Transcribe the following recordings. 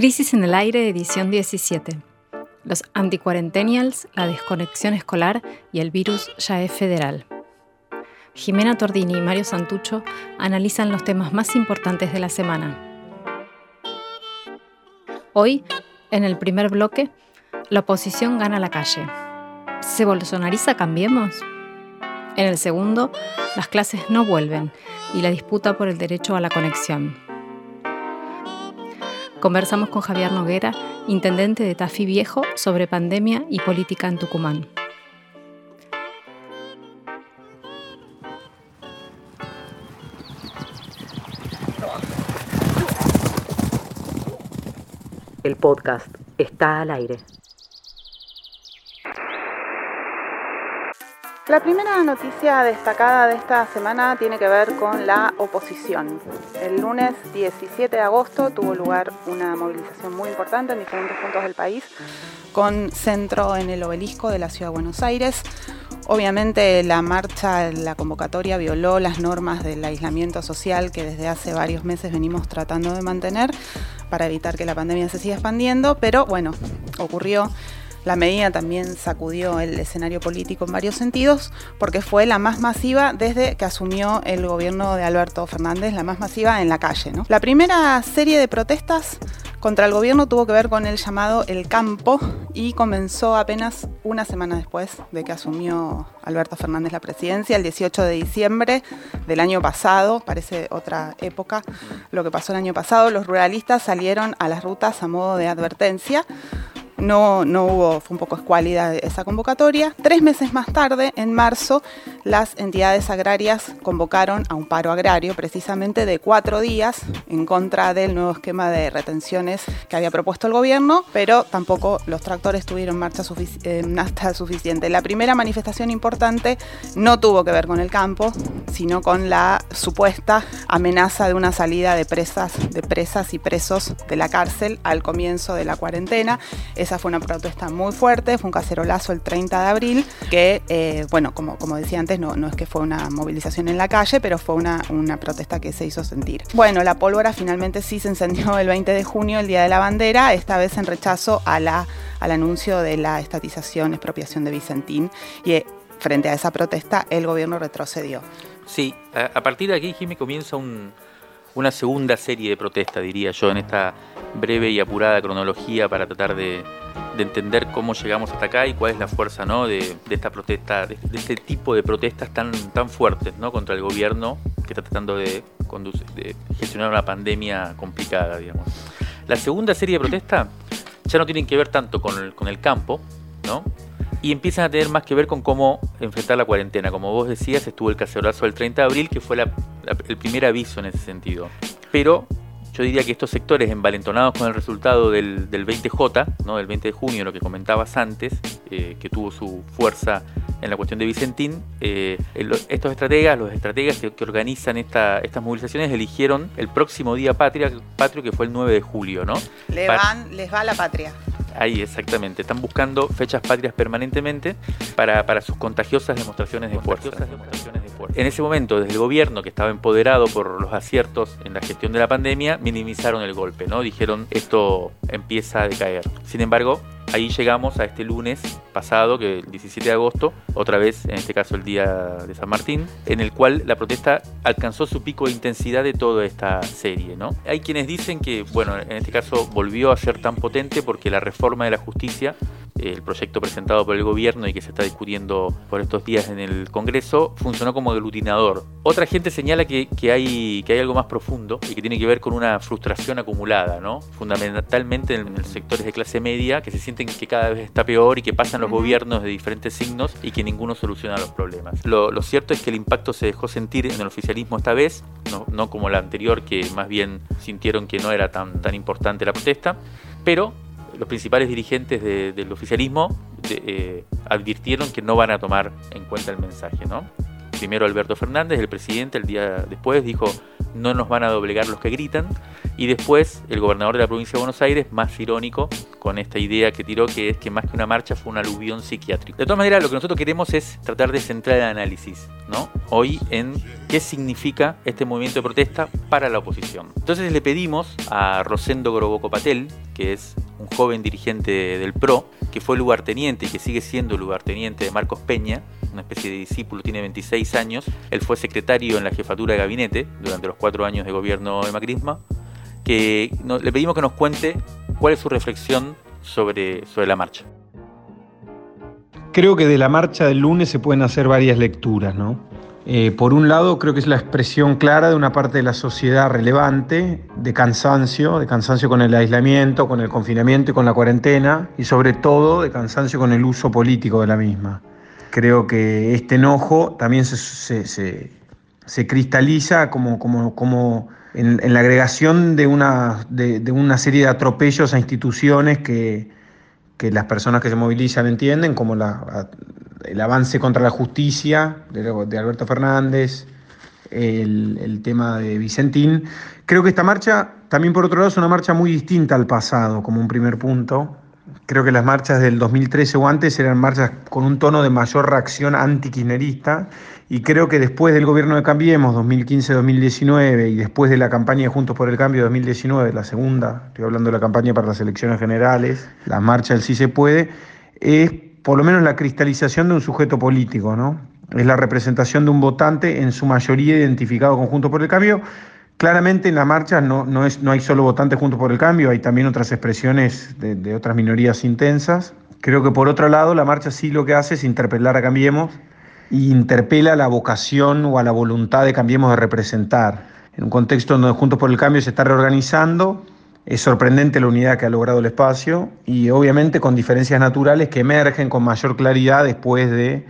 Crisis en el aire, edición 17. Los anticuarentenials, la desconexión escolar y el virus ya es federal. Jimena Tordini y Mario Santucho analizan los temas más importantes de la semana. Hoy, en el primer bloque, la oposición gana la calle. ¿Se bolsonariza Cambiemos? En el segundo, las clases no vuelven y la disputa por el derecho a la conexión. Conversamos con Javier Noguera, intendente de Tafí Viejo, sobre pandemia y política en Tucumán. El podcast está al aire. La primera noticia destacada de esta semana tiene que ver con la oposición. El lunes 17 de agosto tuvo lugar una movilización muy importante en diferentes puntos del país, con centro en el obelisco de la Ciudad de Buenos Aires. Obviamente la marcha, la convocatoria violó las normas del aislamiento social que desde hace varios meses venimos tratando de mantener para evitar que la pandemia se siga expandiendo, pero bueno, ocurrió la medida también sacudió el escenario político en varios sentidos porque fue la más masiva desde que asumió el gobierno de Alberto Fernández, la más masiva en la calle. La primera serie de protestas contra el gobierno tuvo que ver con el llamado El Campo y comenzó apenas una semana después de que asumió Alberto Fernández la presidencia, el 18 de diciembre del año pasado, parece otra época lo que pasó el año pasado, los ruralistas salieron a las rutas a modo de advertencia no, no hubo, fue un poco escuálida esa convocatoria. Tres meses más tarde, en marzo, las entidades agrarias convocaron a un paro agrario precisamente de cuatro días en contra del nuevo esquema de retenciones que había propuesto el gobierno, pero tampoco los tractores tuvieron marcha eh, suficiente. La primera manifestación importante no tuvo que ver con el campo, sino con la supuesta amenaza de una salida de presas, de presas y presos de la cárcel al comienzo de la cuarentena. Esa fue una protesta muy fuerte, fue un cacerolazo el 30 de abril, que, eh, bueno, como, como decía antes, no, no es que fue una movilización en la calle, pero fue una, una protesta que se hizo sentir. Bueno, la pólvora finalmente sí se encendió el 20 de junio, el Día de la Bandera, esta vez en rechazo a la, al anuncio de la estatización, expropiación de Vicentín. Y eh, frente a esa protesta, el gobierno retrocedió. Sí, a, partir de aquí, Jimmy, comienza una segunda serie de protestas, diría yo, en esta breve y apurada cronología para tratar de, entender cómo llegamos hasta acá y cuál es la fuerza ¿no? de, esta protesta, de, este tipo de protestas tan, tan fuertes ¿no? contra el gobierno que está tratando de, de gestionar una pandemia complicada. Digamos. La segunda serie de protestas ya no tienen que ver tanto con el, con el campo, ¿no? y empiezan a tener más que ver con cómo enfrentar la cuarentena. Como vos decías, estuvo el cacerolazo del 30 de abril, que fue el primer aviso en ese sentido. Pero yo diría que estos sectores envalentonados con el resultado del, 20J, ¿no? del 20 de junio, lo que comentabas antes, eh, que tuvo su fuerza en la cuestión de Vicentín, eh, estos estrategas, los estrategas que, organizan estas movilizaciones, eligieron el próximo día patria, patrio, que fue el 9 de julio. ¿no? Le van, les va la patria. Ahí, exactamente. Están buscando fechas patrias permanentemente para, para sus contagiosas demostraciones de fuerza. En ese momento, desde el gobierno, que estaba empoderado por los aciertos en la gestión de la pandemia, minimizaron el golpe, ¿no? Dijeron, esto empieza a decaer. Sin embargo, ahí llegamos a este lunes pasado, que el 17 de agosto, otra vez, en este caso el día de San Martín, en el cual la protesta alcanzó su pico de intensidad de toda esta serie, ¿no? Hay quienes dicen que, bueno, en este caso volvió a ser tan potente porque la reforma de la justicia el proyecto presentado por el gobierno y que se está discutiendo por estos días en el Congreso, funcionó como aglutinador. Otra gente señala que, hay, que hay algo más profundo y que tiene que ver con una frustración acumulada, ¿no? fundamentalmente en, los sectores de clase media, que se sienten que cada vez está peor y que pasan los gobiernos de diferentes signos y que ninguno soluciona los problemas. Lo, cierto es que el impacto se dejó sentir en el oficialismo esta vez, no, no como la anterior, que más bien sintieron que no era tan, tan importante la protesta, pero los principales dirigentes del oficialismo eh, advirtieron que no van a tomar en cuenta el mensaje. ¿no? Primero Alberto Fernández, el presidente, el día después dijo no nos van a doblegar los que gritan. Y después el gobernador de la provincia de Buenos Aires, más irónico, con esta idea que tiró, que es que más que una marcha fue un aluvión psiquiátrico. De todas maneras, lo que nosotros queremos es tratar de centrar el análisis, ¿no? Hoy en qué significa este movimiento de protesta para la oposición. Entonces le pedimos a Rosendo Groboco Patel, que es un joven dirigente del PRO, que fue lugarteniente y que sigue siendo lugarteniente de Marcos Peña, una especie de discípulo, tiene 26 años. Él fue secretario en la jefatura de gabinete durante los cuatro años de gobierno de Macrisma. Que le pedimos que nos cuente cuál es su reflexión sobre, sobre la marcha. Creo que de la marcha del lunes se pueden hacer varias lecturas, ¿no? Eh, por un lado, creo que es la expresión clara de una parte de la sociedad relevante de cansancio, de cansancio con el aislamiento, con el confinamiento y con la cuarentena, y sobre todo de cansancio con el uso político de la misma. Creo que este enojo también se, cristaliza como, como, en, la agregación de una, serie de atropellos a instituciones que, que las personas que se movilizan entienden, como el avance contra la justicia de, Alberto Fernández, el, tema de Vicentín. Creo que esta marcha, también por otro lado, es una marcha muy distinta al pasado, como un primer punto. Creo que las marchas del 2013 o antes eran marchas con un tono de mayor reacción anti-kirchnerista y creo que después del gobierno de Cambiemos 2015-2019 y después de la campaña de Juntos por el Cambio 2019, la segunda, estoy hablando de la campaña para las elecciones generales, la marcha del sí se puede, es por lo menos la cristalización de un sujeto político, ¿no? Es la representación de un votante en su mayoría identificado con Juntos por el Cambio. Claramente en la marcha no, no, es, no hay solo votantes Juntos por el Cambio, hay también otras expresiones de, otras minorías intensas. Creo que por otro lado la marcha sí lo que hace es interpelar a Cambiemos e interpela la vocación o a la voluntad de Cambiemos de representar. En un contexto donde Juntos por el Cambio se está reorganizando, es sorprendente la unidad que ha logrado el espacio y obviamente con diferencias naturales que emergen con mayor claridad después de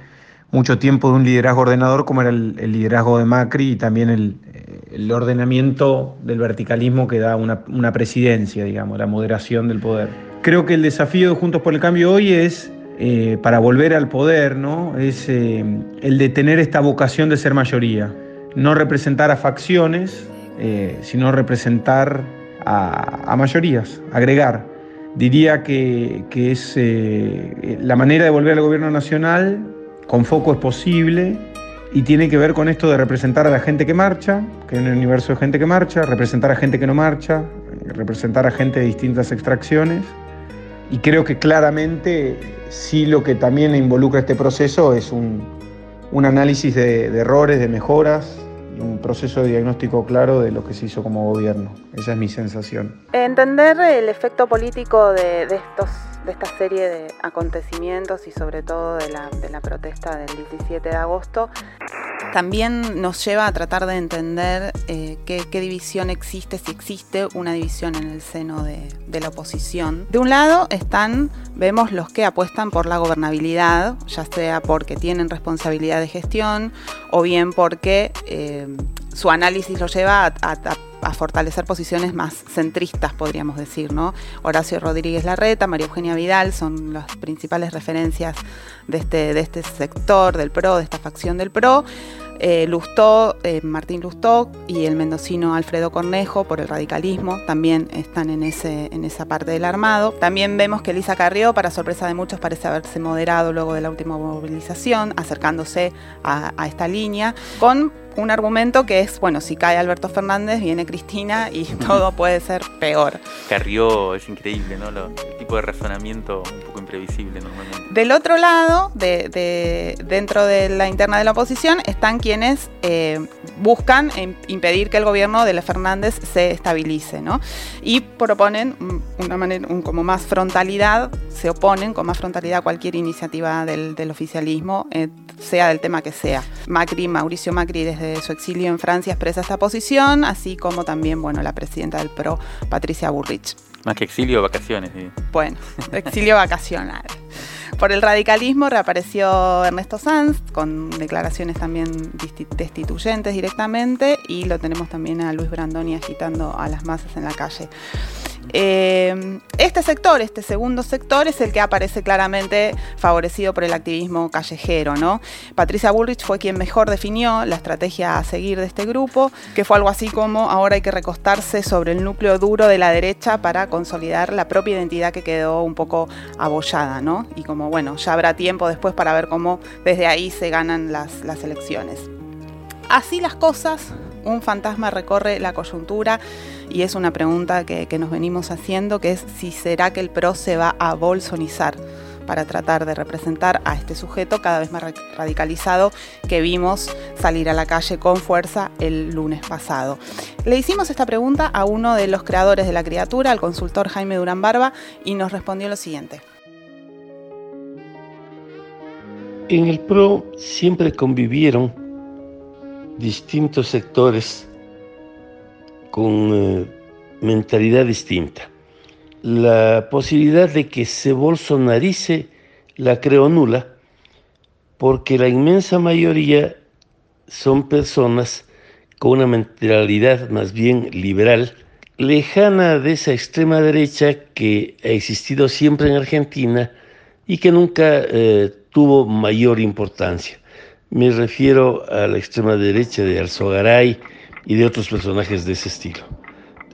mucho tiempo de un liderazgo ordenador como era el, liderazgo de Macri y también el, ordenamiento del verticalismo que da una, presidencia, digamos, la moderación del poder. Creo que el desafío de Juntos por el Cambio hoy es, eh, para volver al poder, ¿no? es eh, el de tener esta vocación de ser mayoría, no representar a facciones, eh, sino representar a, mayorías, agregar. Diría que, es eh, la manera de volver al gobierno nacional con foco es posible y tiene que ver con esto de representar a la gente que marcha, que hay un universo de gente que marcha, representar a gente que no marcha, representar a gente de distintas extracciones. Y creo que claramente sí lo que también involucra este proceso es un, análisis de errores, de mejoras, un proceso de diagnóstico claro de lo que se hizo como gobierno. Esa es mi sensación. Entender el efecto político de, estos de esta serie de acontecimientos y sobre todo de la, de la protesta del 17 de agosto también nos lleva a tratar de entender eh, qué, división existe, si existe una división en el seno de, la oposición. De un lado están, vemos los que apuestan por la gobernabilidad, ya sea porque tienen responsabilidad de gestión o bien porque eh, su análisis lo lleva a, fortalecer posiciones más centristas, podríamos decir, ¿no? Horacio Rodríguez Larreta, María Eugenia Vidal son las principales referencias de este, este sector del PRO, de esta facción del PRO. Eh, Lustó, eh, Martín Lustó y el mendocino Alfredo Cornejo por el radicalismo también están en esa parte del armado. También vemos que Elisa Carrió, para sorpresa de muchos, parece haberse moderado luego de la última movilización, acercándose a, a esta línea, con un argumento que es, bueno, si cae Alberto Fernández, viene Cristina y todo puede ser peor. Carrió es increíble, ¿no? el tipo de razonamiento un poco imprevisible normalmente. Del otro lado, de, dentro de la interna de la oposición, están quienes eh, buscan impedir que el gobierno de Fernández se estabilice, ¿no? Y proponen una manera, un, como más frontalidad, se oponen con más frontalidad a cualquier iniciativa del, oficialismo, eh, sea del tema que sea. Macri, Mauricio Macri, desde desde su exilio en Francia expresa esta posición, así como también bueno, la presidenta del PRO, Patricia Burrich. Más que exilio, vacaciones. Bueno, exilio vacacional. Por el radicalismo reapareció Ernesto Sanz con declaraciones también destituyentes directamente y lo tenemos también a Luis Brandoni agitando a las masas en la calle. Eh, este sector, este segundo sector, es el que aparece claramente favorecido por el activismo callejero. ¿no? Patricia Bullrich fue quien mejor definió la estrategia a seguir de este grupo, que fue algo así como ahora hay que recostarse sobre el núcleo duro de la derecha para consolidar la propia identidad que quedó un poco abollada. ¿no? Y como bueno, ya habrá tiempo después para ver cómo desde ahí se ganan las, las elecciones. Así las cosas, un fantasma recorre la coyuntura y es una pregunta que, nos venimos haciendo, que es si será que el PRO se va a bolsonizar para tratar de representar a este sujeto cada vez más radicalizado que vimos salir a la calle con fuerza el lunes pasado. Le hicimos esta pregunta a uno de los creadores de la criatura, al consultor Jaime Durán Barba, y nos respondió lo siguiente. En el PRO siempre convivieron distintos sectores con eh, mentalidad distinta. La posibilidad de que se bolsonarice la creo nula porque la inmensa mayoría son personas con una mentalidad más bien liberal, lejana de esa extrema derecha que ha existido siempre en Argentina y que nunca eh, tuvo mayor importancia. Me refiero a la extrema derecha de Alzogaray y de otros personajes de ese estilo.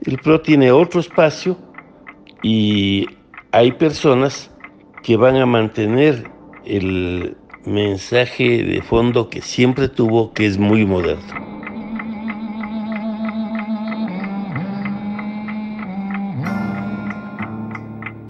El PRO tiene otro espacio y hay personas que van a mantener el mensaje de fondo que siempre tuvo, que es muy moderno.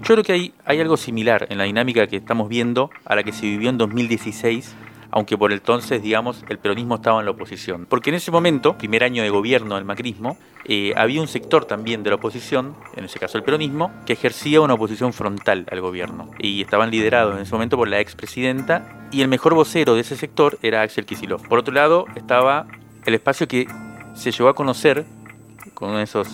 Yo creo que hay, hay algo similar en la dinámica que estamos viendo a la que se vivió en 2016 aunque por entonces, digamos, el peronismo estaba en la oposición. Porque en ese momento, primer año de gobierno del macrismo, eh, había un sector también de la oposición, en ese caso el peronismo, que ejercía una oposición frontal al gobierno. Y estaban liderados en ese momento por la expresidenta, y el mejor vocero de ese sector era Axel Kicillof. Por otro lado, estaba el espacio que se llevó a conocer con esos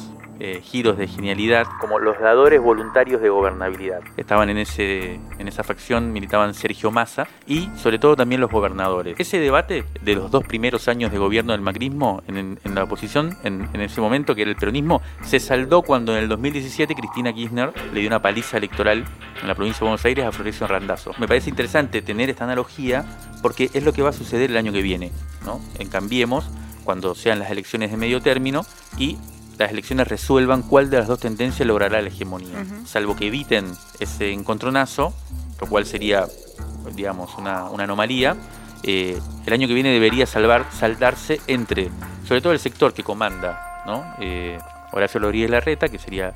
eh, giros de genialidad como los dadores voluntarios de gobernabilidad. Estaban en, ese, en esa facción, militaban Sergio Massa y sobre todo también los gobernadores. Ese debate de los dos primeros años de gobierno del macrismo en, en la oposición, en, en, ese momento que era el peronismo, se saldó cuando en el 2017 Cristina Kirchner le dio una paliza electoral en la provincia de Buenos Aires a Florencio Randazzo. Me parece interesante tener esta analogía porque es lo que va a suceder el año que viene, ¿no? En Cambiemos, cuando sean las elecciones de medio término y las elecciones resuelvan cuál de las dos tendencias logrará la hegemonía, salvo que eviten ese encontronazo, lo cual sería, digamos, una, anomalía. Eh, el año que viene debería salvar, saldarse entre, sobre todo el sector que comanda, ¿no? Eh, Horacio Rodríguez Larreta, que sería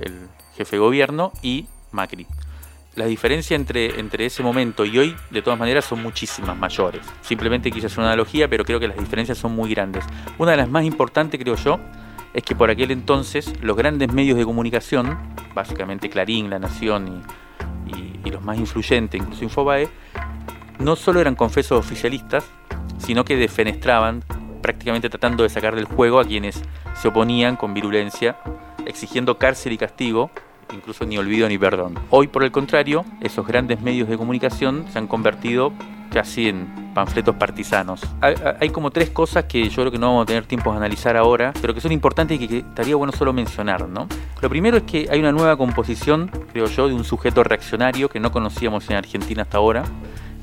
el, jefe de gobierno, y Macri. La diferencia entre, entre ese momento y hoy, de todas maneras, son muchísimas mayores. Simplemente quise hacer una analogía, pero creo que las diferencias son muy grandes. Una de las más importantes, creo yo, es que por aquel entonces los grandes medios de comunicación, básicamente Clarín, La Nación y, los más influyentes, incluso Infobae, no solo eran confesos oficialistas, sino que defenestraban, prácticamente tratando de sacar del juego a quienes se oponían con virulencia, exigiendo cárcel y castigo, incluso ni olvido ni perdón. Hoy, por el contrario, esos grandes medios de comunicación se han convertido casi en panfletos partisanos. Hay, como tres cosas que yo creo que no vamos a tener tiempo de analizar ahora, pero que son importantes y que, estaría bueno solo mencionar, ¿no? Lo primero es que hay una nueva composición, creo yo, de un sujeto reaccionario que no conocíamos en Argentina hasta ahora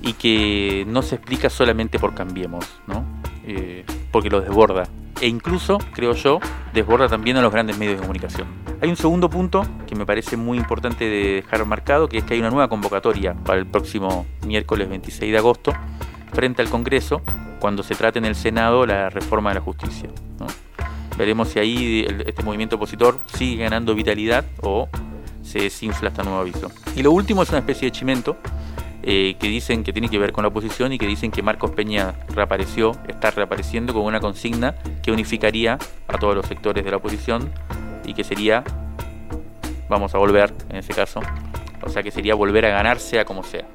y que no se explica solamente por Cambiemos, ¿no? Eh, porque lo desborda. E incluso, creo yo, desborda también a los grandes medios de comunicación. Hay un segundo punto que me parece muy importante de dejar marcado, que es que hay una nueva convocatoria para el próximo miércoles 26 de agosto frente al Congreso cuando se trate en el Senado la reforma de la justicia. Veremos si ahí este movimiento opositor sigue ganando vitalidad o se desinfla este nuevo aviso. Y lo último es una especie de chimento eh, que dicen que tiene que ver con la oposición y que dicen que Marcos Peña reapareció, está reapareciendo con una consigna que unificaría a todos los sectores de la oposición y que sería, vamos a volver en ese caso, o sea que sería volver a ganarse a como sea.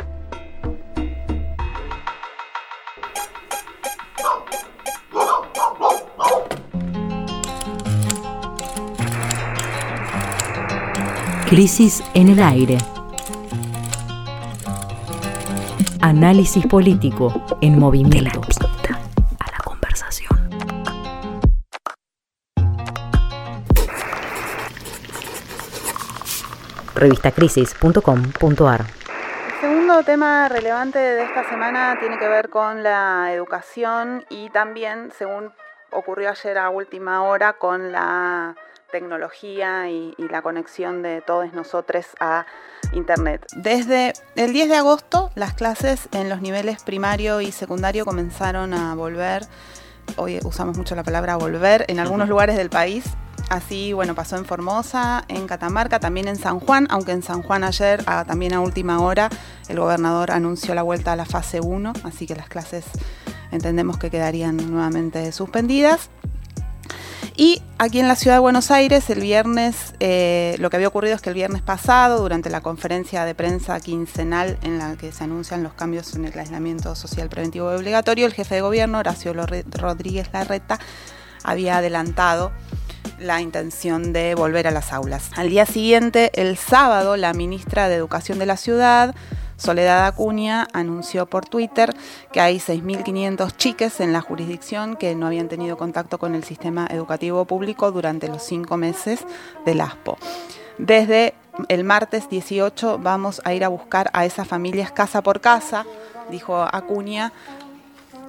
Crisis en el aire. Análisis político en movimiento. A la conversación. revistacrisis.com.ar. El segundo tema relevante de esta semana tiene que ver con la educación y también, según ocurrió ayer a última hora, con la tecnología y, y, la conexión de todos nosotros a Internet. Desde el 10 de agosto, las clases en los niveles primario y secundario comenzaron a volver. Hoy usamos mucho la palabra volver en algunos lugares del país. Así, bueno, pasó en Formosa, en Catamarca, también en San Juan, aunque en San Juan ayer, a, también a última hora, el gobernador anunció la vuelta a la fase 1, así que las clases entendemos que quedarían nuevamente suspendidas. Y aquí en la ciudad de Buenos Aires, el viernes, eh, lo que había ocurrido es que el viernes pasado, durante la conferencia de prensa quincenal en la que se anuncian los cambios en el aislamiento social preventivo y obligatorio, el jefe de gobierno, Horacio Rodríguez Larreta, había adelantado la intención de volver a las aulas. Al día siguiente, el sábado, la ministra de Educación de la ciudad, Soledad Acuña anunció por Twitter que hay 6.500 chiques en la jurisdicción que no habían tenido contacto con el sistema educativo público durante los cinco meses del ASPO. Desde el martes 18 vamos a ir a buscar a esas familias casa por casa, dijo Acuña,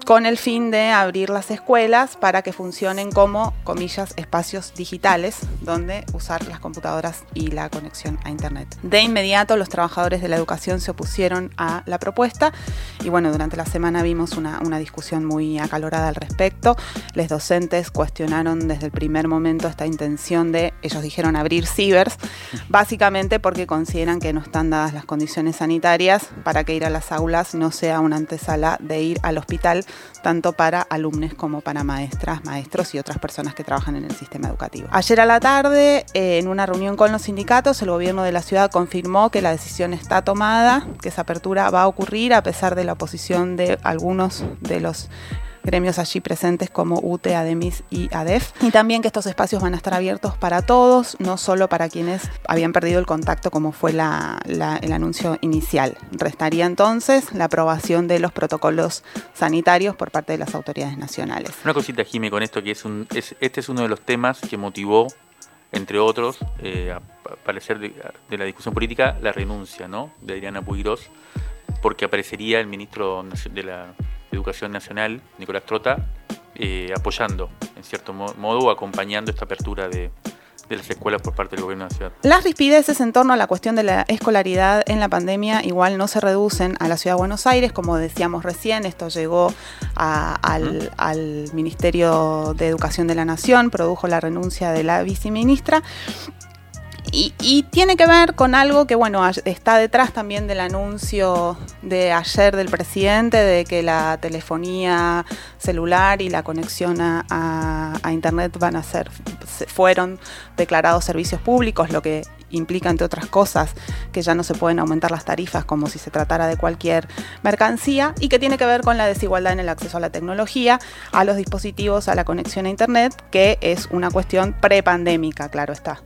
con el fin de abrir las escuelas para que funcionen como, comillas, espacios digitales donde usar las computadoras y la conexión a Internet. De inmediato los trabajadores de la educación se opusieron a la propuesta y bueno, durante la semana vimos una, una discusión muy acalorada al respecto. Los docentes cuestionaron desde el primer momento esta intención de, ellos dijeron, abrir cibers, básicamente porque consideran que no están dadas las condiciones sanitarias para que ir a las aulas no sea una antesala de ir al hospital tanto para alumnos como para maestras, maestros y otras personas que trabajan en el sistema educativo. Ayer a la tarde, eh, en una reunión con los sindicatos, el gobierno de la ciudad confirmó que la decisión está tomada, que esa apertura va a ocurrir a pesar de la oposición de algunos de los gremios allí presentes como UTE, ADEMIS y ADEF. Y también que estos espacios van a estar abiertos para todos, no solo para quienes habían perdido el contacto como fue el anuncio inicial. Restaría entonces la aprobación de los protocolos sanitarios por parte de las autoridades nacionales. Una cosita, Jimmy, con esto que es, un, es este es uno de los temas que motivó entre otros, eh, a parecer de, la discusión política, la renuncia de Adriana Puigros, porque aparecería el ministro de la Educación Nacional, Nicolás Trota, eh, apoyando, en cierto modo, o acompañando esta apertura de, de las escuelas por parte del gobierno de la ciudad. Las rispideces en torno a la cuestión de la escolaridad en la pandemia igual no se reducen a la ciudad de Buenos Aires, como decíamos recién, esto llegó a, al, al Ministerio de Educación de la Nación, produjo la renuncia de la viceministra. Y, y, tiene que ver con algo que, bueno, está detrás también del anuncio de ayer del presidente de que la telefonía celular y la conexión a, a, Internet van a ser, fueron declarados servicios públicos, lo que implica, entre otras cosas, que ya no se pueden aumentar las tarifas como si se tratara de cualquier mercancía y que tiene que ver con la desigualdad en el acceso a la tecnología, a los dispositivos, a la conexión a Internet, que es una cuestión prepandémica, claro está.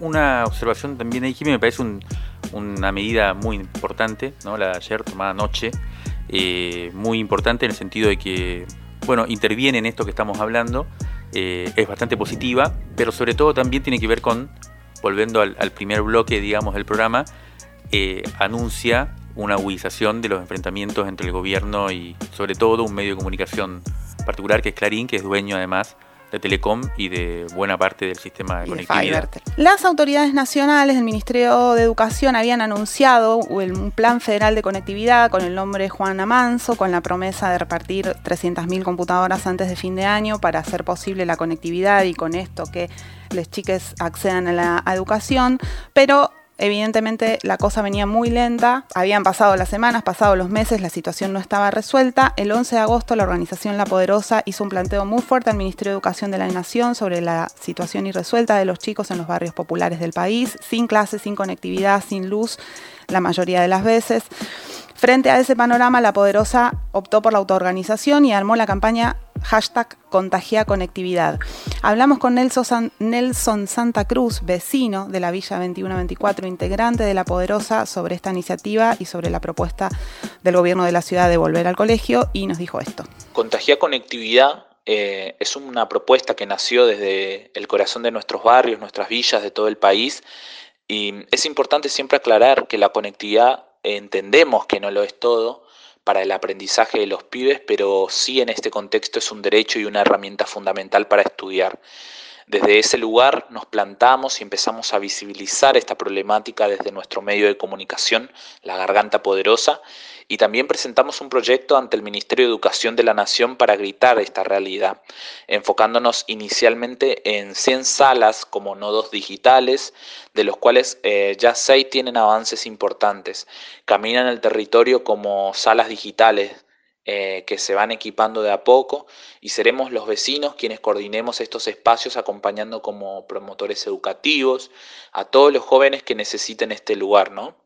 Una observación también ahí, Jimmy, me parece un, una medida muy importante, ¿no? la de ayer tomada anoche, eh, muy importante en el sentido de que, bueno, interviene en esto que estamos hablando, eh, es bastante positiva, pero sobre todo también tiene que ver con volviendo al, al, primer bloque, digamos, del programa, eh, anuncia una agudización de los enfrentamientos entre el gobierno y, sobre todo, un medio de comunicación particular que es Clarín, que es dueño además de Telecom y de buena parte del sistema de y conectividad. De Las autoridades nacionales del Ministerio de Educación habían anunciado un plan federal de conectividad con el nombre Juan Amanso, con la promesa de repartir 300.000 computadoras antes de fin de año para hacer posible la conectividad y con esto que les chiques accedan a la educación, pero Evidentemente la cosa venía muy lenta, habían pasado las semanas, pasado los meses, la situación no estaba resuelta. El 11 de agosto la organización La Poderosa hizo un planteo muy fuerte al Ministerio de Educación de la Nación sobre la situación irresuelta de los chicos en los barrios populares del país, sin clases, sin conectividad, sin luz, la mayoría de las veces. Frente a ese panorama, La Poderosa optó por la autoorganización y armó la campaña hashtag contagia conectividad. Hablamos con Nelson, San, Nelson, Santa Cruz, vecino de la Villa 2124, integrante de La Poderosa, sobre esta iniciativa y sobre la propuesta del gobierno de la ciudad de volver al colegio y nos dijo esto. Contagia conectividad eh, es una propuesta que nació desde el corazón de nuestros barrios, nuestras villas, de todo el país Y es importante siempre aclarar que la conectividad entendemos que no lo es todo para el aprendizaje de los pibes, pero sí en este contexto es un derecho y una herramienta fundamental para estudiar. Desde ese lugar nos plantamos y empezamos a visibilizar esta problemática desde nuestro medio de comunicación, La Garganta Poderosa, y también presentamos un proyecto ante el Ministerio de Educación de la Nación para gritar esta realidad, enfocándonos inicialmente en 100 salas como nodos digitales, de los cuales eh, ya 6 tienen avances importantes. Caminan el territorio como salas digitales eh, que se van equipando de a poco y seremos los vecinos quienes coordinemos estos espacios acompañando como promotores educativos a todos los jóvenes que necesiten este lugar, ¿no?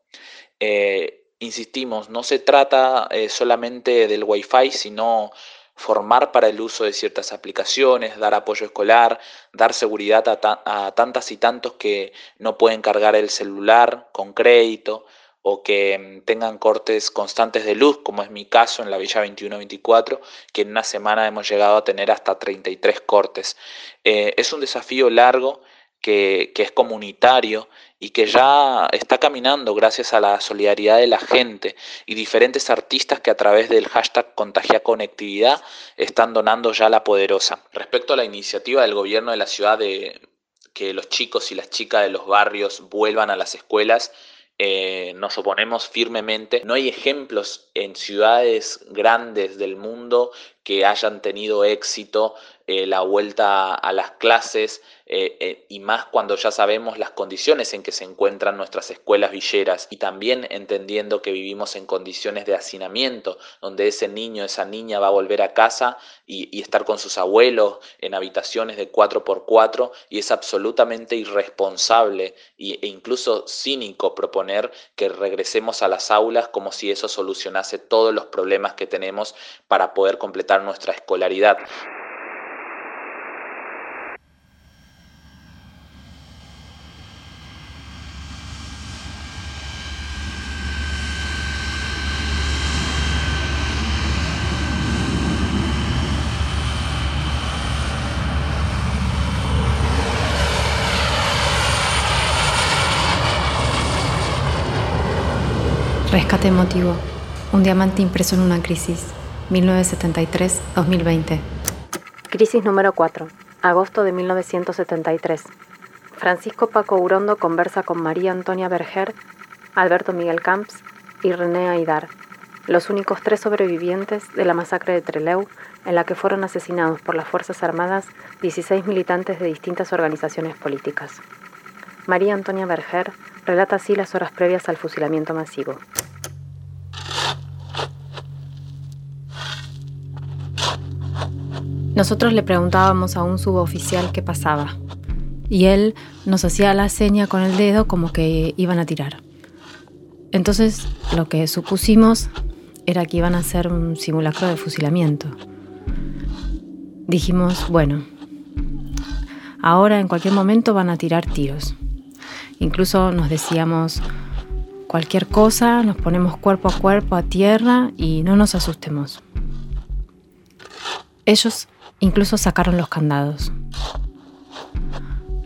Eh, insistimos, no se trata eh, solamente del Wi-Fi, sino formar para el uso de ciertas aplicaciones, dar apoyo escolar, dar seguridad a, a tantas y tantos que no pueden cargar el celular con crédito, o que mm, tengan cortes constantes de luz, como es mi caso en la Villa 21-24, que en una semana hemos llegado a tener hasta 33 cortes. Eh, es un desafío largo que, es comunitario y que ya está caminando gracias a la solidaridad de la gente y diferentes artistas que a través del hashtag Contagia Conectividad están donando ya la poderosa. Respecto a la iniciativa del gobierno de la ciudad de que los chicos y las chicas de los barrios vuelvan a las escuelas, eh, nos oponemos firmemente. No hay ejemplos en ciudades grandes del mundo que hayan tenido éxito eh, la vuelta a las clases eh, eh, y más cuando ya sabemos las condiciones en que se encuentran nuestras escuelas villeras y también entendiendo que vivimos en condiciones de hacinamiento, donde ese niño, esa niña va a volver a casa y, estar con sus abuelos en habitaciones de 4x4 y es absolutamente irresponsable e incluso cínico proponer que regresemos a las aulas como si eso solucionase todos los problemas que tenemos para poder completar nuestra escolaridad. Rescate emotivo. Un diamante impreso en una crisis. 1973-2020. Crisis número 4. Agosto de 1973. Francisco Paco Urondo conversa con María Antonia Berger, Alberto Miguel Camps y René Aidar, los únicos tres sobrevivientes de la masacre de Trelew, en la que fueron asesinados por las Fuerzas Armadas 16 militantes de distintas organizaciones políticas. María Antonia Berger relata así las horas previas al fusilamiento masivo. Nosotros le preguntábamos a un suboficial qué pasaba y él nos hacía la seña con el dedo como que iban a tirar. Entonces lo que supusimos era que iban a hacer un simulacro de fusilamiento. Dijimos, bueno, ahora en cualquier momento van a tirar tiros. Incluso nos decíamos, cualquier cosa, nos ponemos cuerpo a cuerpo a tierra y no nos asustemos. Ellos Incluso sacaron los candados.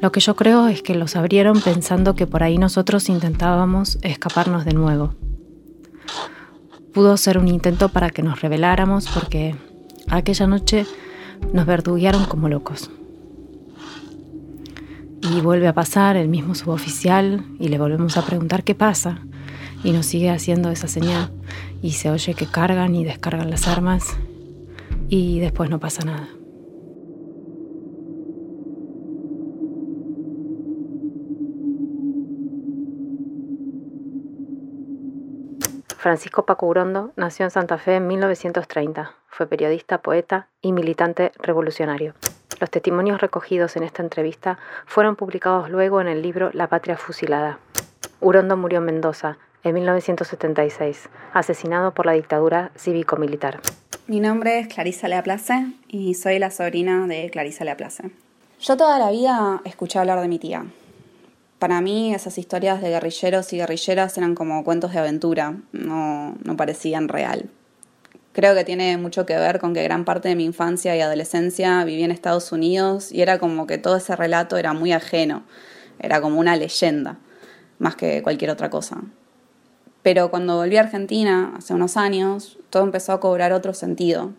Lo que yo creo es que los abrieron pensando que por ahí nosotros intentábamos escaparnos de nuevo. Pudo ser un intento para que nos rebeláramos porque aquella noche nos verduguearon como locos. Y vuelve a pasar el mismo suboficial y le volvemos a preguntar qué pasa y nos sigue haciendo esa señal y se oye que cargan y descargan las armas y después no pasa nada. Francisco Paco Urondo nació en Santa Fe en 1930. Fue periodista, poeta y militante revolucionario. Los testimonios recogidos en esta entrevista fueron publicados luego en el libro La Patria Fusilada. Urondo murió en Mendoza en 1976, asesinado por la dictadura cívico-militar. Mi nombre es Clarisa Leaplace y soy la sobrina de Clarisa Leaplace. Yo toda la vida escuché hablar de mi tía. Para mí esas historias de guerrilleros y guerrilleras eran como cuentos de aventura, no, no parecían real. Creo que tiene mucho que ver con que gran parte de mi infancia y adolescencia viví en Estados Unidos y era como que todo ese relato era muy ajeno, era como una leyenda. más que cualquier otra cosa. Pero cuando volví a Argentina, hace unos años, todo empezó a cobrar otro sentido.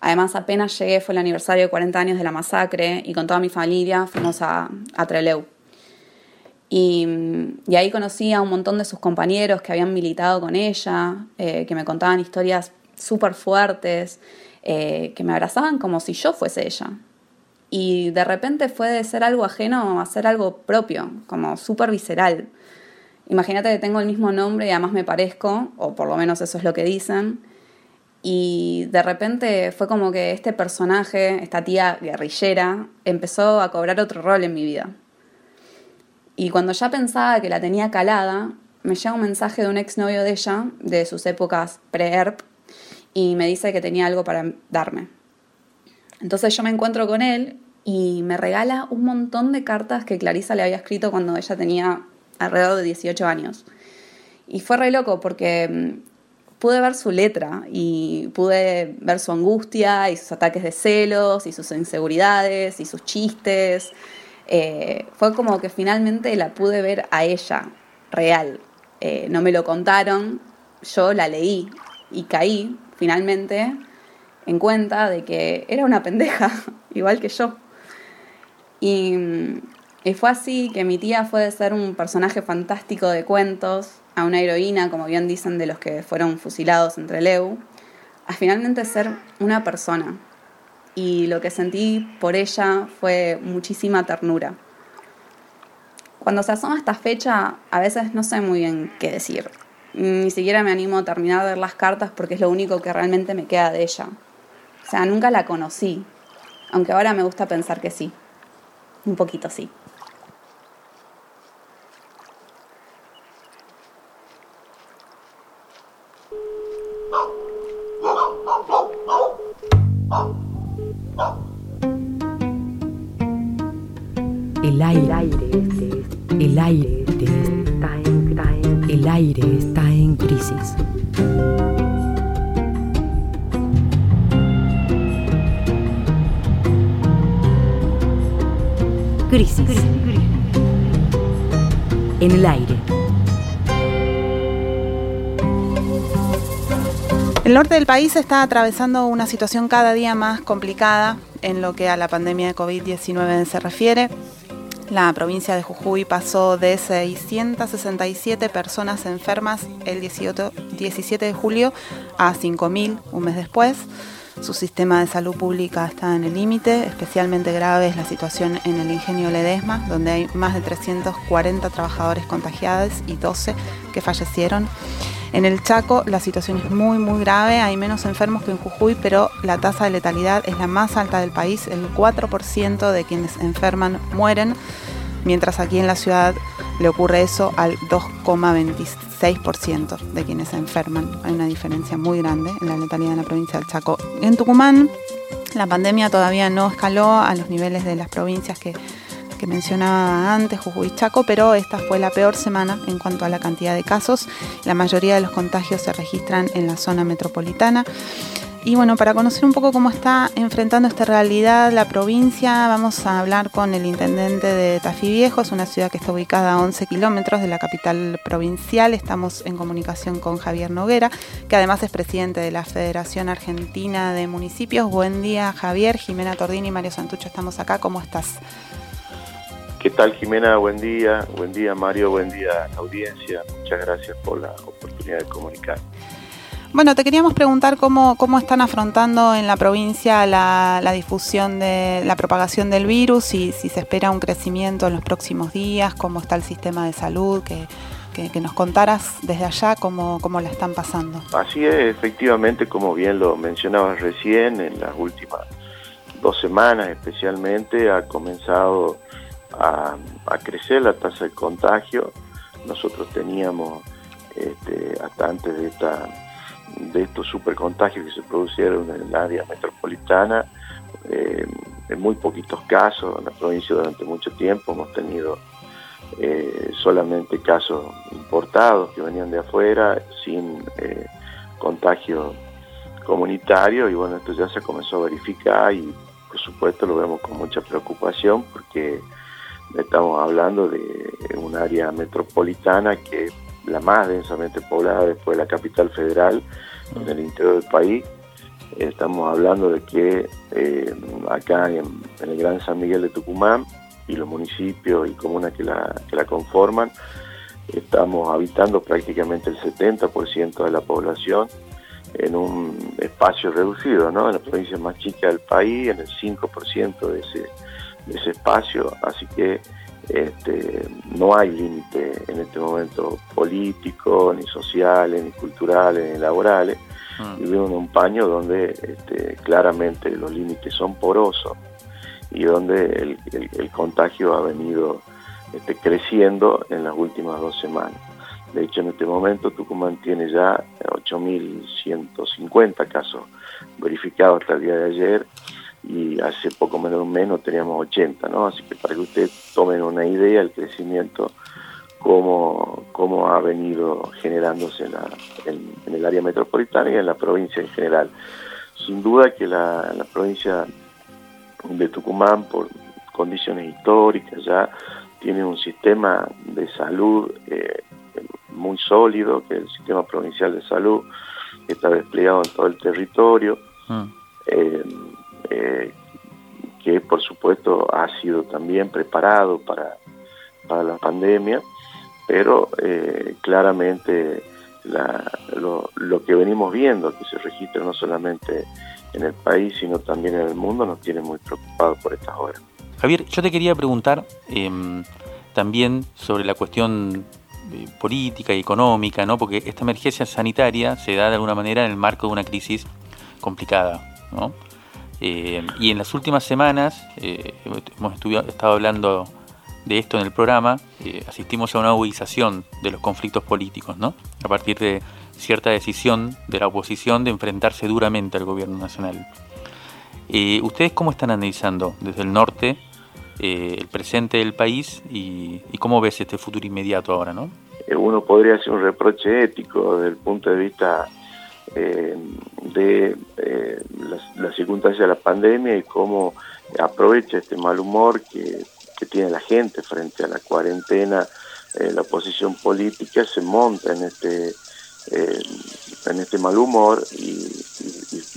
Además, apenas llegué, fue el aniversario de 40 años de la masacre y con toda mi familia fuimos a, a Trelew. Y, ahí conocí a un montón de sus compañeros que habían militado con ella, eh, que me contaban historias súper fuertes, eh, que me abrazaban como si yo fuese ella. Y de repente fue de ser algo ajeno a ser algo propio, como súper visceral. Imagínate que tengo el mismo nombre y además me parezco, o por lo menos eso es lo que dicen. Y de repente fue como que este personaje, esta tía guerrillera, empezó a cobrar otro rol en mi vida. Y cuando ya pensaba que la tenía calada, me llega un mensaje de un exnovio de ella, de sus épocas pre-ERP, y me dice que tenía algo para darme. Entonces yo me encuentro con él y me regala un montón de cartas que Clarisa le había escrito cuando ella tenía alrededor de 18 años. Y fue re loco porque mm, pude ver su letra y pude ver su angustia y sus ataques de celos y sus inseguridades y sus chistes eh, fue como que finalmente la pude ver a ella, real. Eh, no me lo contaron, yo la leí y caí finalmente en cuenta de que era una pendeja, igual que yo. Y, fue así que mi tía fue de ser un personaje fantástico de cuentos a una heroína, como bien dicen de los que fueron fusilados entre Leu, a finalmente ser una persona, y lo que sentí por ella fue muchísima ternura. Cuando se asoma esta fecha, a veces no sé muy bien qué decir. Ni siquiera me animo a terminar de ver las cartas porque es lo único que realmente me queda de ella. O sea, nunca la conocí, aunque ahora me gusta pensar que sí. Un poquito sí. El aire, el aire, está en, el aire está en crisis. Crisis. En el aire. El norte del país está atravesando una situación cada día más complicada en lo que a la pandemia de COVID-19 se refiere. La provincia de Jujuy pasó de 667 personas enfermas el 17 de julio a 5.000 un mes después. Su sistema de salud pública está en el límite, especialmente grave es la situación en el ingenio Ledesma, donde hay más de 340 trabajadores contagiados y 12 que fallecieron. En el Chaco la situación es muy muy grave, hay menos enfermos que en Jujuy, pero la tasa de letalidad es la más alta del país, el 4% de quienes enferman mueren, mientras aquí en la ciudad le ocurre eso al 2,26% de quienes enferman. Hay una diferencia muy grande en la letalidad en la provincia del Chaco. En Tucumán la pandemia todavía no escaló a los niveles de las provincias que que mencionaba antes, Jujuy Chaco, pero esta fue la peor semana en cuanto a la cantidad de casos. La mayoría de los contagios se registran en la zona metropolitana. Y bueno, para conocer un poco cómo está enfrentando esta realidad la provincia, vamos a hablar con el intendente de Tafí Viejo, es una ciudad que está ubicada a 11 kilómetros de la capital provincial. Estamos en comunicación con Javier Noguera, que además es presidente de la Federación Argentina de Municipios. Buen día, Javier, Jimena Tordini y Mario Santucho, estamos acá. ¿Cómo estás? ¿Qué tal Jimena? Buen día, buen día Mario, buen día audiencia. Muchas gracias por la oportunidad de comunicar. Bueno, te queríamos preguntar cómo, cómo están afrontando en la provincia la, difusión de la propagación del virus y si se espera un crecimiento en los próximos días, cómo está el sistema de salud, que, que, nos contaras desde allá cómo, cómo la están pasando. Así es, efectivamente, como bien lo mencionabas recién, en las últimas dos semanas especialmente ha comenzado a, crecer la tasa de contagio. Nosotros teníamos, este, hasta antes de, esta, de estos supercontagios que se produjeron en el área metropolitana, eh, en muy poquitos casos, en la provincia durante mucho tiempo hemos tenido eh, solamente casos importados que venían de afuera, sin eh, contagio comunitario, y bueno, esto ya se comenzó a verificar y por supuesto lo vemos con mucha preocupación porque Estamos hablando de un área metropolitana que la más densamente poblada después de la capital federal en el interior del país. Estamos hablando de que eh, acá en, el Gran San Miguel de Tucumán y los municipios y comunas que la, que la conforman, estamos habitando prácticamente el 70% de la población en un espacio reducido, ¿no? En la provincia más chica del país, en el 5% de ese, de ese espacio, así que este, no hay límite en este momento político, ni sociales, ni culturales, ni laborales. Mm. Vivimos en un paño donde este, claramente los límites son porosos y donde el, el contagio ha venido este, creciendo en las últimas dos semanas. De hecho, en este momento Tucumán tiene ya 8.150 casos verificados hasta el día de ayer y hace poco menos de un mes no teníamos 80, ¿no? Así que para que ustedes tomen una idea del crecimiento, cómo, cómo ha venido generándose en, el área metropolitana y en la provincia en general. Sin duda que la, la provincia de Tucumán, por condiciones históricas ya, tiene un sistema de salud eh, muy sólido, que es el sistema provincial de salud, que está desplegado en todo el territorio, mm. eh, eh, que por supuesto ha sido también preparado para, para la pandemia, pero claramente lo, que venimos viendo, que se registra no solamente en el país, sino también en el mundo, nos tiene muy preocupados por estas horas. Javier, yo te quería preguntar em, también sobre la cuestión eh, política y económica, ¿no? porque esta emergencia sanitaria se da de alguna manera en el marco de una crisis complicada. ¿no? Eh, y en las últimas semanas, eh, hemos estado hablando de esto en el programa, asistimos a una agudización de los conflictos políticos, ¿no? a partir de cierta decisión de la oposición de enfrentarse duramente al gobierno nacional. ¿Ustedes cómo están analizando desde el norte eh, el presente del país y, cómo ves este futuro inmediato ahora, ¿no? Eh, uno podría hacer un reproche ético desde el punto de vista eh, de la, circunstancia de la pandemia y cómo aprovecha este mal humor que, tiene la gente frente a la cuarentena, la oposición política se monta en este en este mal humor y,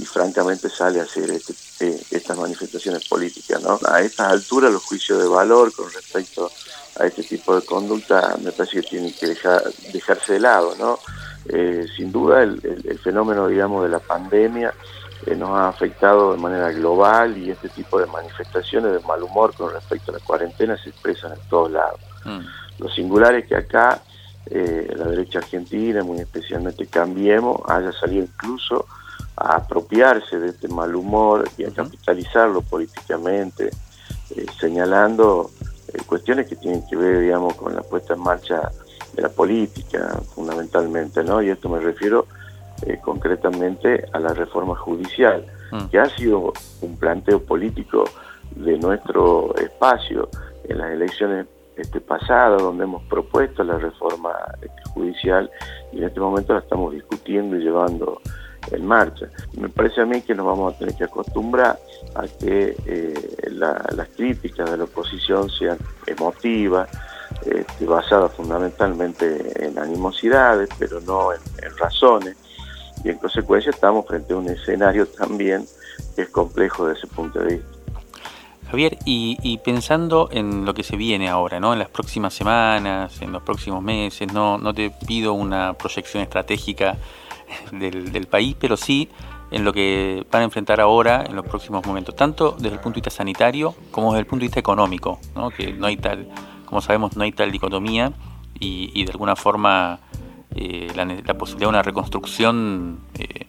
francamente sale a hacer este, eh, estas manifestaciones políticas. ¿no? A estas alturas los juicios de valor con respecto a este tipo de conducta me parece que tienen que dejar, dejarse de lado. ¿no? Eh, sin duda el, fenómeno digamos de la pandemia eh, nos ha afectado de manera global y este tipo de manifestaciones de mal humor con respecto a la cuarentena se expresan en todos lados. Mm. Lo singular es que acá eh, la derecha argentina, muy especialmente Cambiemos, haya salido incluso a apropiarse de este mal humor y a capitalizarlo políticamente, eh, señalando eh, cuestiones que tienen que ver, digamos, con la puesta en marcha de la política, fundamentalmente, ¿no? Y esto me refiero concretamente a la reforma judicial, mm. que ha sido un planteo político de nuestro espacio en las elecciones este pasado, donde hemos propuesto la reforma este, judicial y en este momento la estamos discutiendo y llevando en marcha. Me parece a mí que nos vamos a tener que acostumbrar a que eh, las críticas de la oposición sean emotivas, este, basadas fundamentalmente en animosidades, pero no en, razones. Y en consecuencia estamos frente a un escenario también que es complejo desde ese punto de vista. Javier, y, pensando en lo que se viene ahora, ¿no? En las próximas semanas, en los próximos meses, no, no te pido una proyección estratégica del, país, pero sí en lo que van a enfrentar ahora en los próximos momentos, tanto desde el punto de vista sanitario como desde el punto de vista económico, ¿no? que no hay tal, como sabemos, no hay tal dicotomía y, de alguna forma eh, la, posibilidad de una reconstrucción eh,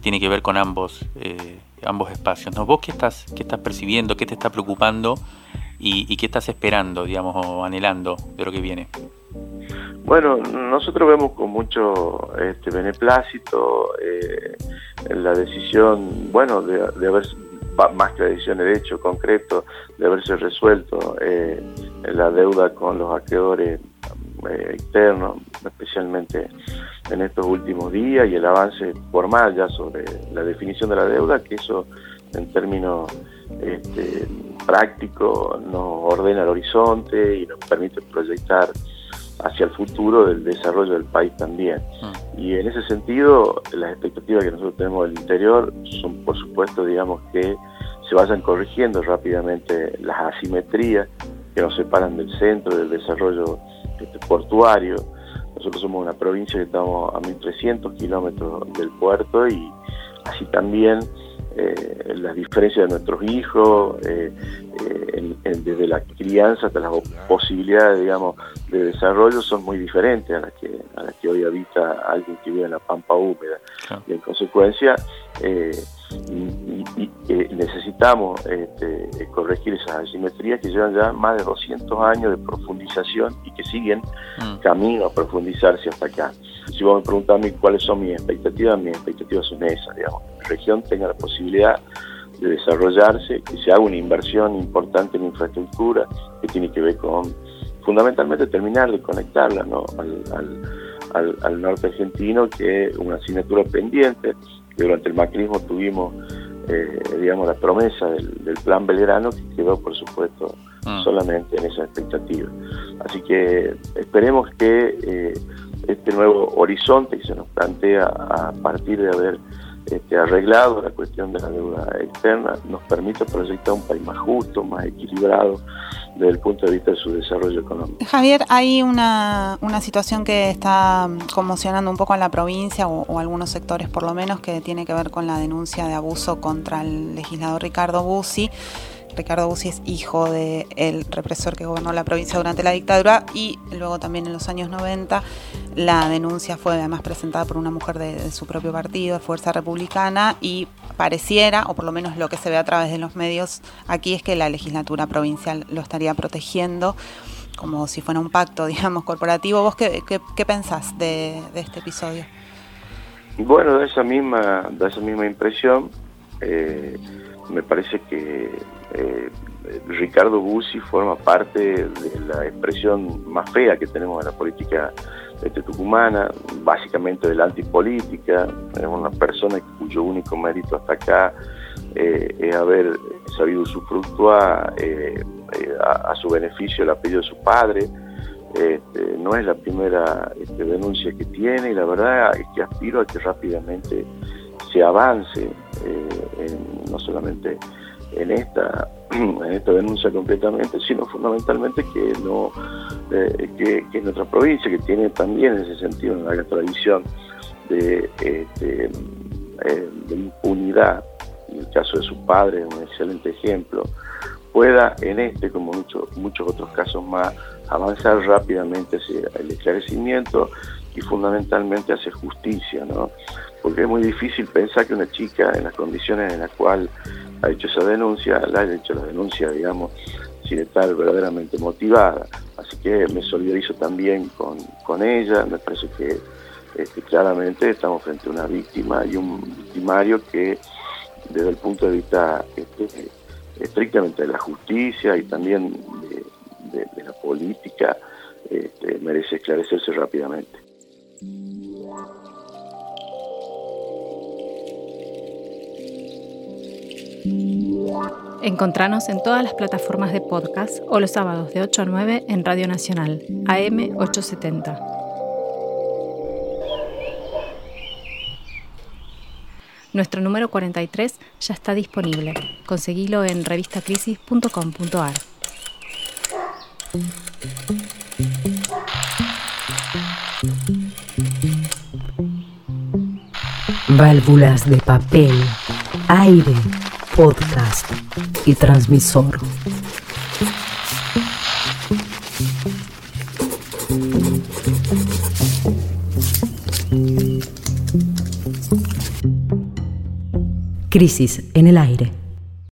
tiene que ver con ambos. Eh, ambos espacios. ¿no? ¿Vos qué estás, qué estás percibiendo, qué te está preocupando y, qué estás esperando, digamos, o anhelando de lo que viene? Bueno, nosotros vemos con mucho este, beneplácito la decisión, bueno, de, haber, más que la decisión de hecho concreto, de haberse resuelto la deuda con los acreedores eh, externos, especialmente en estos últimos días, y el avance formal ya sobre la definición de la deuda, que eso en términos este, prácticos, nos ordena el horizonte y nos permite proyectar hacia el futuro del desarrollo del país también. Mm. Y en ese sentido, las expectativas que nosotros tenemos del interior son, por supuesto, digamos que se vayan corrigiendo rápidamente las asimetrías que nos separan del centro, del desarrollo este, portuario. Nosotros somos una provincia que estamos a 1.300 kilómetros del puerto y así también eh, las diferencias de nuestros hijos, eh, eh, desde la crianza hasta las posibilidades, digamos, de desarrollo son muy diferentes a las que, a las que hoy habita alguien que vive en la pampa húmeda. Y en consecuencia, y, necesitamos este, corregir esas asimetrías que llevan ya más de 200 años de profundización y que siguen mm. camino a profundizarse hasta acá. Si vos me preguntas a mí cuáles son mis expectativas, mis expectativas son esas, digamos, que la región tenga la posibilidad de desarrollarse, que se haga una inversión importante en infraestructura que tiene que ver con fundamentalmente terminar de conectarla al, norte argentino, que es una asignatura pendiente, que durante el macrismo tuvimos eh, digamos, la promesa del, plan Belgrano, que quedó, por supuesto, ah. solamente en esa expectativa. Así que esperemos que eh, este nuevo horizonte que se nos plantea a partir de haber este, arreglado la cuestión de la deuda externa nos permita proyectar un país más justo, más equilibrado desde el punto de vista de su desarrollo económico. Javier, hay una, una situación que está conmocionando un poco a la provincia o, o, algunos sectores por lo menos que tiene que ver con la denuncia de abuso contra el legislador Ricardo Bussi Ricardo Bussi es hijo del represor que gobernó la provincia durante la dictadura y luego también en los años 90 la denuncia fue además presentada por una mujer de, su propio partido, Fuerza Republicana, y pareciera, o por lo menos lo que se ve a través de los medios aquí, es que la legislatura provincial lo estaría protegiendo como si fuera un pacto, digamos, corporativo. ¿Vos qué, qué, pensás de, este episodio? Bueno, de esa misma, de esa misma impresión. Eh, me parece que eh, Ricardo Bussi forma parte de la expresión más fea que tenemos en la política este, tucumana, básicamente de la antipolítica, es una persona cuyo único mérito hasta acá eh, es haber sabido usufructuar eh, a, su beneficio el apellido de su padre. Este, no es la primera este, denuncia que tiene y la verdad es que aspiro a que rápidamente se avance no solamente en esta, en esta denuncia completamente, sino fundamentalmente que no eh, que, que, nuestra provincia, que tiene también en ese sentido una gran tradición de, este, eh, de impunidad, en el caso de su padre es un excelente ejemplo, pueda en este, como muchos muchos otros casos más, avanzar rápidamente hacia el esclarecimiento y fundamentalmente hacia justicia, ¿no? Porque es muy difícil pensar que una chica en las condiciones en las cuales ha hecho esa denuncia, la ha hecho la denuncia, digamos, sin estar verdaderamente motivada. Así que me solidarizo también con, con ella, me parece que este, claramente estamos frente a una víctima y un victimario que desde el punto de vista este, estrictamente de la justicia y también de, la política este, merece esclarecerse rápidamente. Encontranos en todas las plataformas de podcast o los sábados de 8 a 9 en Radio Nacional, AM 870. Nuestro número 43 ya está disponible. Conseguilo en revistacrisis.com.ar. Válvulas de papel, aire podcast y transmisor. Crisis en el aire.